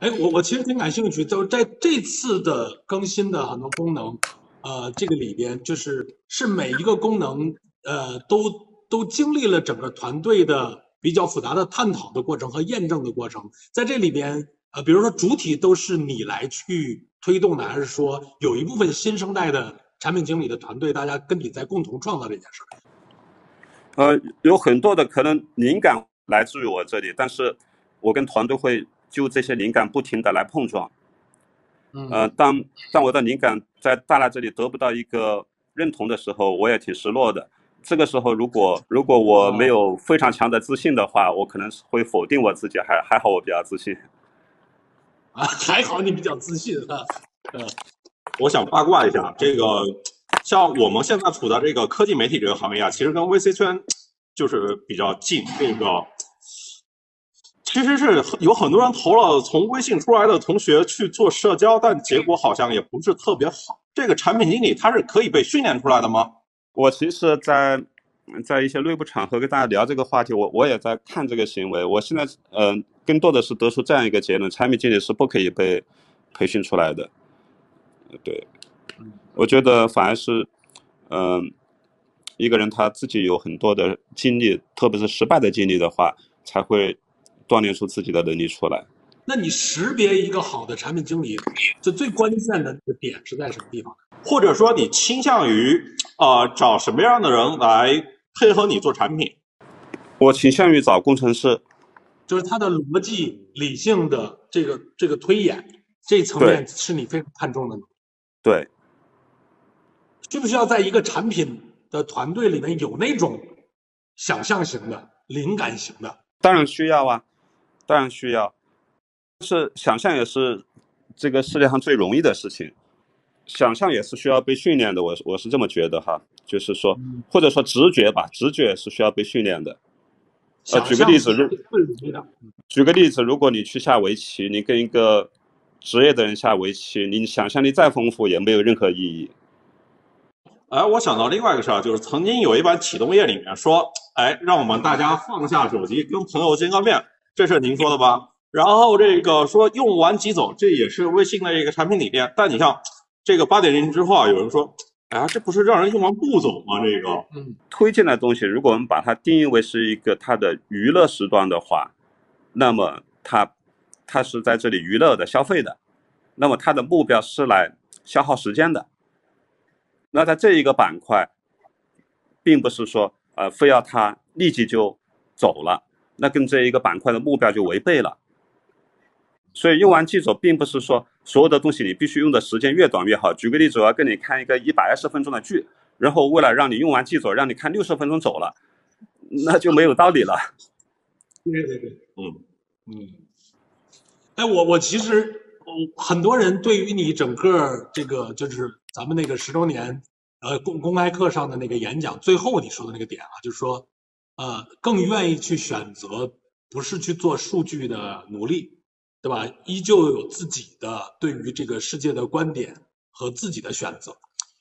Speaker 1: 哎，我我其实挺感兴趣，就在这次的更新的很多功能，呃，这个里边就是是每一个功能，呃，都都经历了整个团队的比较复杂的探讨的过程和验证的过程，在这里边，呃，比如说主体都是你来去推动的，还是说有一部分新生代的产品经理的团队，大家跟你在共同创造这件事儿？
Speaker 2: 呃，有很多的可能灵感来自于我这里，但是我跟团队会就这些灵感不停的来碰撞。
Speaker 1: 嗯
Speaker 2: 呃，当当我的灵感在大家这里得不到一个认同的时候，我也挺失落的。这个时候，如果如果我没有非常强的自信的话，我可能会否定我自己。还还好，我比较自信。
Speaker 1: 啊，*laughs* 还好你比较自信啊，
Speaker 3: 我想八卦一下，这个像我们现在处在这个科技媒体这个行业啊，其实跟 VC 圈就是比较近。这个其实是有很多人投了从微信出来的同学去做社交，但结果好像也不是特别好。这个产品经理他是可以被训练出来的吗？
Speaker 2: 我其实，在在一些内部场合跟大家聊这个话题，我我也在看这个行为。我现在嗯、更多的是得出这样一个结论：产品经理是不可以被培训出来的。对，我觉得反而是嗯、一个人他自己有很多的经历，特别是失败的经历的话，才会锻炼出自己的能力出来。
Speaker 1: 那你识别一个好的产品经理，这最关键的那个点是在什么地方？
Speaker 3: 或者说你倾向于呃找什么样的人来配合你做产品？
Speaker 2: 我倾向于找工程师，
Speaker 1: 就是他的逻辑、理性的这个这个推演这一层面是你非常看重的。
Speaker 2: 对，
Speaker 1: 需不需要在一个产品的团队里面有那种想象型的、灵感型的？
Speaker 2: 当然需要啊，当然需要。是想象也是这个世界上最容易的事情，想象也是需要被训练的。我我是这么觉得哈，就是说，或者说直觉吧，直觉是需要被训练的。呃，举个例子，如。举个例子，如果你去下围棋，你跟一个职业的人下围棋，你想象力再丰富也没有任何意义。
Speaker 3: 哎，我想到另外一个事儿，就是曾经有一版启动页里面说，哎，让我们大家放下手机，跟朋友见个面，这是您说的吧？然后这个说用完即走，这也是微信的一个产品理念。但你像这个八点零之后啊，有人说，哎呀，这不是让人用完不走吗？这个，
Speaker 1: 嗯，
Speaker 2: 推荐的东西，如果我们把它定义为是一个它的娱乐时段的话，那么它它是在这里娱乐的、消费的，那么它的目标是来消耗时间的。那在这一个板块，并不是说呃非要它立即就走了，那跟这一个板块的目标就违背了。所以用完即走，并不是说所有的东西你必须用的时间越短越好。举个例子，我要跟你看一个一百二十分钟的剧，然后为了让你用完即走，让你看六十分钟走了，那就没有道理了。
Speaker 1: 对对对，
Speaker 3: 嗯
Speaker 1: 嗯。哎，我我其实，嗯，很多人对于你整个这个就是咱们那个十周年，呃，公公开课上的那个演讲，最后你说的那个点啊，就是说，呃，更愿意去选择不是去做数据的奴隶，对吧？依旧有自己的对于这个世界的观点和自己的选择。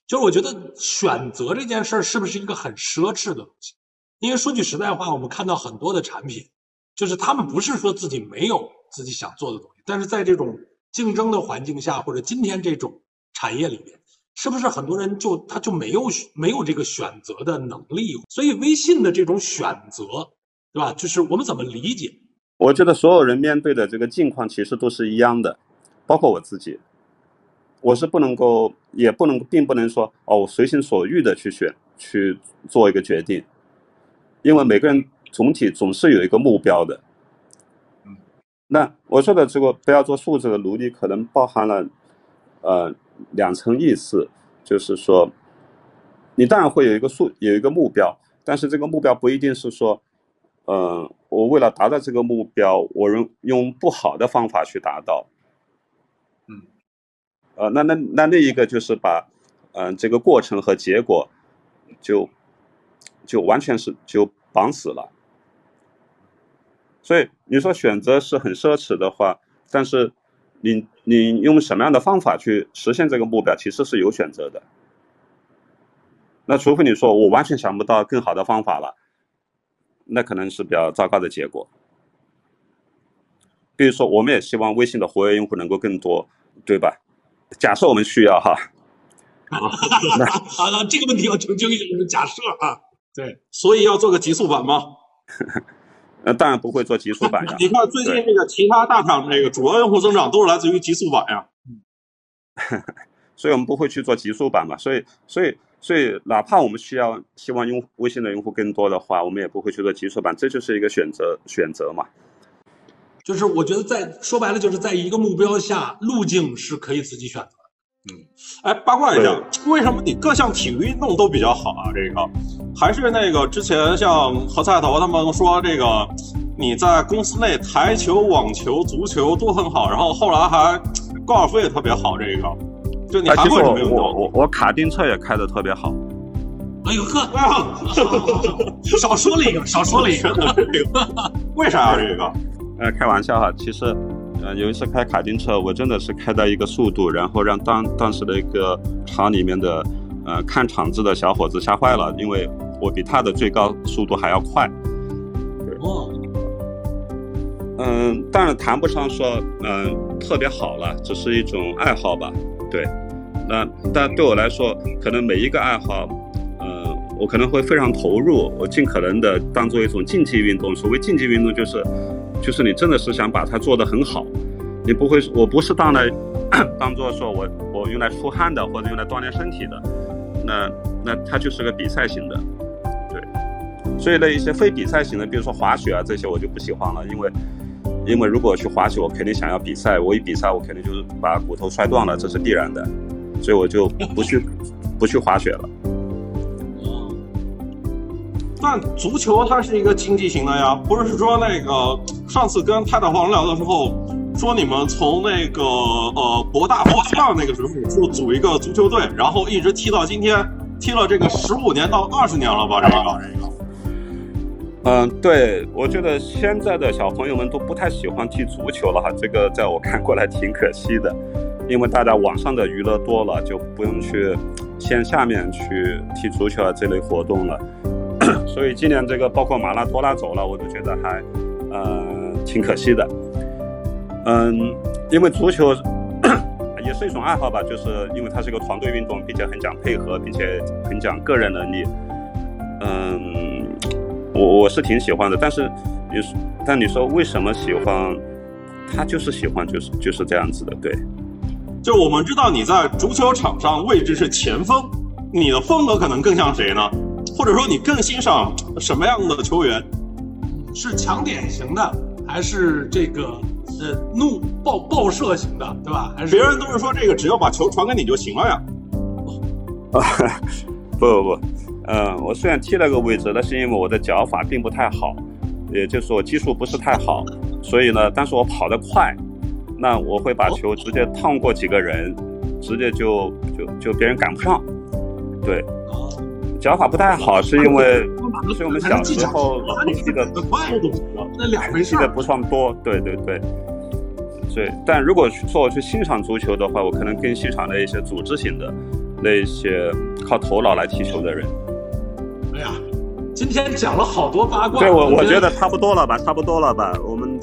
Speaker 1: 就是我觉得选择这件事儿是不是一个很奢侈的东西？因为说句实在话，我们看到很多的产品，就是他们不是说自己没有自己想做的东西，但是在这种竞争的环境下，或者今天这种产业里面，是不是很多人就他就没有没有这个选择的能力？所以微信的这种选择，对吧？就是我们怎么理解？
Speaker 2: 我觉得所有人面对的这个境况其实都是一样的，包括我自己，我是不能够，也不能，并不能说哦，我随心所欲的去选去做一个决定，因为每个人总体总是有一个目标的。那我说的这个不要做数字的奴隶，可能包含了呃两层意思，就是说，你当然会有一个数有一个目标，但是这个目标不一定是说，呃，我为了达到这个目标，我用用不好的方法去达到。
Speaker 1: 嗯，
Speaker 2: 呃，那那那另一个就是把，嗯、这个过程和结果就就完全是就绑死了。所以你说选择是很奢侈的话，但是你你用什么样的方法去实现这个目标，其实是有选择的。那除非你说我完全想不到更好的方法了，那可能是比较糟糕的结果。比如说，我们也希望微信的活跃用户能够更多，对吧？假设我们需要哈，*laughs*
Speaker 1: 好了这个问题要澄清一下，就是假设啊，对，
Speaker 3: 所以要做个极速版吗？*laughs*
Speaker 2: 呃，当然不会做极速版呀。*laughs*
Speaker 3: 你看最近这个其他大厂这个主要用户增长都是来自于极速版呀。*laughs*
Speaker 2: 所以我们不会去做极速版嘛。所以，所以，所以，哪怕我们需要希望用微信的用户更多的话，我们也不会去做极速版，这就是一个选择选择嘛。
Speaker 1: 就是我觉得在说白了，就是在一个目标下，路径是可以自己选择的。
Speaker 3: 哎，八卦一下，为什么你各项体育运动都比较好啊？这个还是那个之前像何菜头他们说这个你在公司内台球、网球、足球都很好，然后后来还高尔夫也特别好。这个就你
Speaker 2: 啊，
Speaker 3: 还会什么运动？
Speaker 2: 我我我卡丁车也开的特别好。
Speaker 1: 哎呦呵，少说了一个，少说了一个。*laughs*
Speaker 3: 为啥啊？这个
Speaker 2: 呃，开玩笑哈，其实，呃，有一次开卡丁车，我真的是开到一个速度，然后让当当时的一个厂里面的，呃，看场子的小伙子吓坏了，因为我比他的最高速度还要快。
Speaker 1: 哦，
Speaker 2: 嗯，当然谈不上说，嗯，特别好了，只是一种爱好吧。对，那但对我来说，可能每一个爱好，呃，我可能会非常投入，我尽可能的当做一种竞技运动。所谓竞技运动，就是，就是你真的是想把它做得很好，你不会，我不是当来 *coughs* 当做说我我用来出汗的，或者用来锻炼身体的，那那它就是个比赛型的，对。所以那，一些非比赛型的，比如说滑雪啊这些，我就不喜欢了，因为。因为如果去滑雪，我肯定想要比赛。我一比赛，我肯定就是把骨头摔断了，这是必然的，所以我就不去 *laughs* 不去滑雪了。
Speaker 3: 但足球它是一个竞技型的呀，不是说那个上次跟太太黄聊的时候说你们从那个呃博大博大那个时候就组一个足球队，然后一直踢到今天，踢了这个十五年到二十年了吧？这个。
Speaker 2: 嗯，对，我觉得现在的小朋友们都不太喜欢踢足球了哈，这个在我看过来挺可惜的，因为大家网上的娱乐多了，就不用去线下面去踢足球啊这类活动了。所以今年这个包括马拉多拉走了，我都觉得还呃挺可惜的。嗯，因为足球 *coughs* 也是一种爱好吧，就是因为它是一个团队运动，并且很讲配合，并且很讲个人能力。嗯。我我是挺喜欢的，但是你，但你说为什么喜欢？他就是喜欢，就是就是这样子的，对。
Speaker 3: 就我们知道你在足球场上位置是前锋，你的风格可能更像谁呢？或者说你更欣赏什么样的球员？
Speaker 1: 是抢点型的，还是这个呃怒爆爆射型的，对吧？还是
Speaker 3: 别人都是说这个只要把球传给你就行了呀？*laughs*
Speaker 2: 啊，不不不。嗯，我虽然踢了个位置，那是因为我的脚法并不太好，也就是我技术不是太好，所以呢，但是我跑得快，那我会把球直接趟过几个人，直接就就就别人赶不上。对，脚法不太好是因为，*laughs* 是我们小时候踢的
Speaker 1: 那两回事
Speaker 2: 踢的不算多。对对对，对。但如果说我去欣赏足球的话，我可能更欣赏那一些组织型的，那些靠头脑来踢球的人。
Speaker 1: 哎呀，今天讲了好多八卦。
Speaker 2: 对我，我觉得差不多了吧，差不多了吧。我们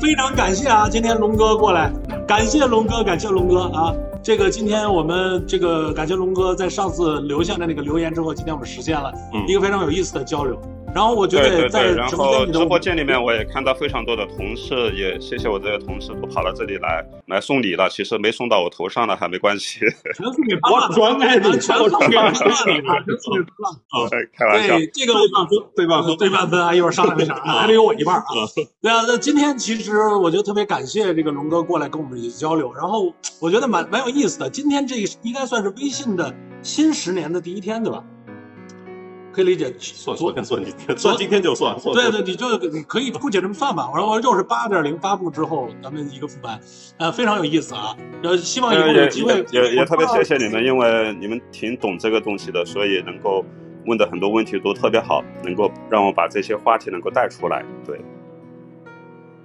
Speaker 1: 非常感谢啊，今天龙哥过来，感谢龙哥，感谢龙哥啊。这个今天我们这个感谢龙哥在上次留下的那个留言之后，今天我们实现了一个非常有意思的交流。然后我觉得在
Speaker 2: 直播直播间里面，我也看到非常多的同事，也谢谢我这些同事都跑到这里来来送礼了。其实没送到我头上的还没关系，*laughs*
Speaker 1: 全送给我专爱的，全送给爸爸，全送给爸
Speaker 2: 爸。开玩笑，
Speaker 1: 对这个对半分，对半分，对半分啊！一会儿商量一下啊，还得有我一半啊。*laughs* 对啊，那今天其实我觉得特别感谢这个龙哥过来跟我们一起交流，然后我觉得蛮蛮有意思的。今天这应该算是微信的新十年的第一天，对吧？可以理解，
Speaker 3: 算昨天算今天，算今天就算。
Speaker 1: 对对，你就你可以姑且这么算吧。我说我又是八点零发布之后，咱们一个复盘，呃，非常有意思啊。呃，希望以后有机会
Speaker 2: 也也特别谢谢你们，因为你们挺懂这个东西的，所以能够问的很多问题都特别好，能够让我把这些话题能够带出来。对，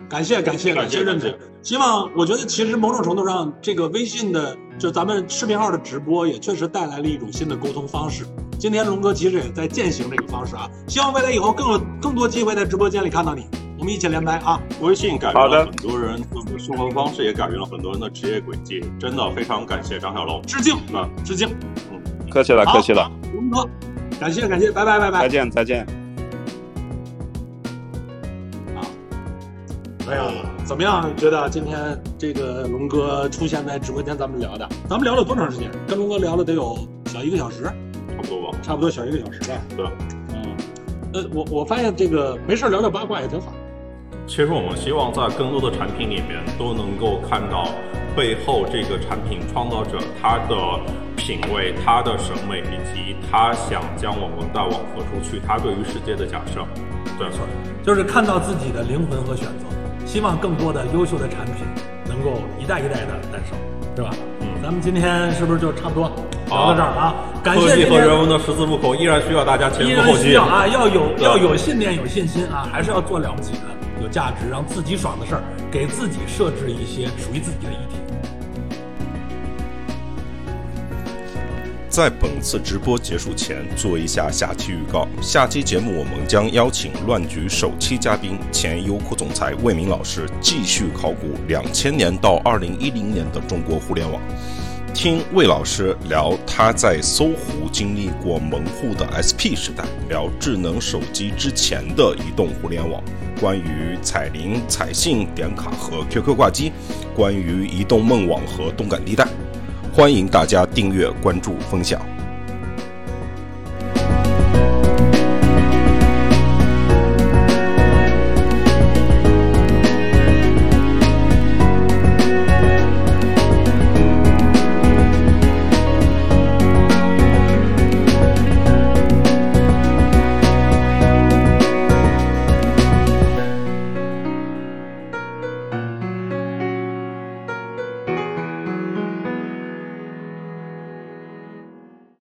Speaker 1: 感谢感谢感谢认可。希望我觉得其实某种程度上，这个微信的就咱们视频号的直播也确实带来了一种新的沟通方式。今天龙哥其实也在践行这个方式啊，希望未来以后更有更多机会在直播间里看到你，我们一起连麦啊！
Speaker 3: 微信改变了很多人的生活方式，也改变了很多人的职业轨迹，真的非常感谢张小龙，
Speaker 1: 致敬啊，致敬！
Speaker 2: 嗯，客气了，客气了，
Speaker 1: 龙哥，感谢感谢，拜拜拜拜，
Speaker 2: 再见再见。
Speaker 1: 啊，哎呀，怎么样？觉得今天这个龙哥出现在直播间，咱们聊的，咱们聊了多长时间？跟龙哥聊了得有小一个小时。
Speaker 3: 差不多
Speaker 1: 小一个小时吧。
Speaker 3: 对，
Speaker 1: 嗯，呃，我我发现这个没事聊聊八卦也挺好。
Speaker 4: 其实我们希望在更多的产品里面都能够看到背后这个产品创造者他的品味、他的审美，以及他想将我们带往何处去，他对于世界的假设。对，
Speaker 1: 就是看到自己的灵魂和选择，希望更多的优秀的产品能够一代一代的诞生，对吧？嗯，咱们今天是不是就差不多？聊到这儿啊，感谢。科
Speaker 4: 技和人文的十字路口依然需要大家前赴后继。
Speaker 1: 要啊，要有要有信念，有信心啊，还是要做了不起的。有价值、让自己爽的事儿，给自己设置一些属于自己的议题。
Speaker 5: 在本次直播结束前，做一下下期预告。下期节目我们将邀请乱局首期嘉宾、前优酷总裁魏明老师，继续考古两千年到二零一零年的中国互联网。听魏老师聊他在搜狐经历过门户的 SP 时代，聊智能手机之前的移动互联网，关于彩铃、彩信、点卡和 QQ 挂机，关于移动梦网和动感地带。欢迎大家订阅、关注、分享。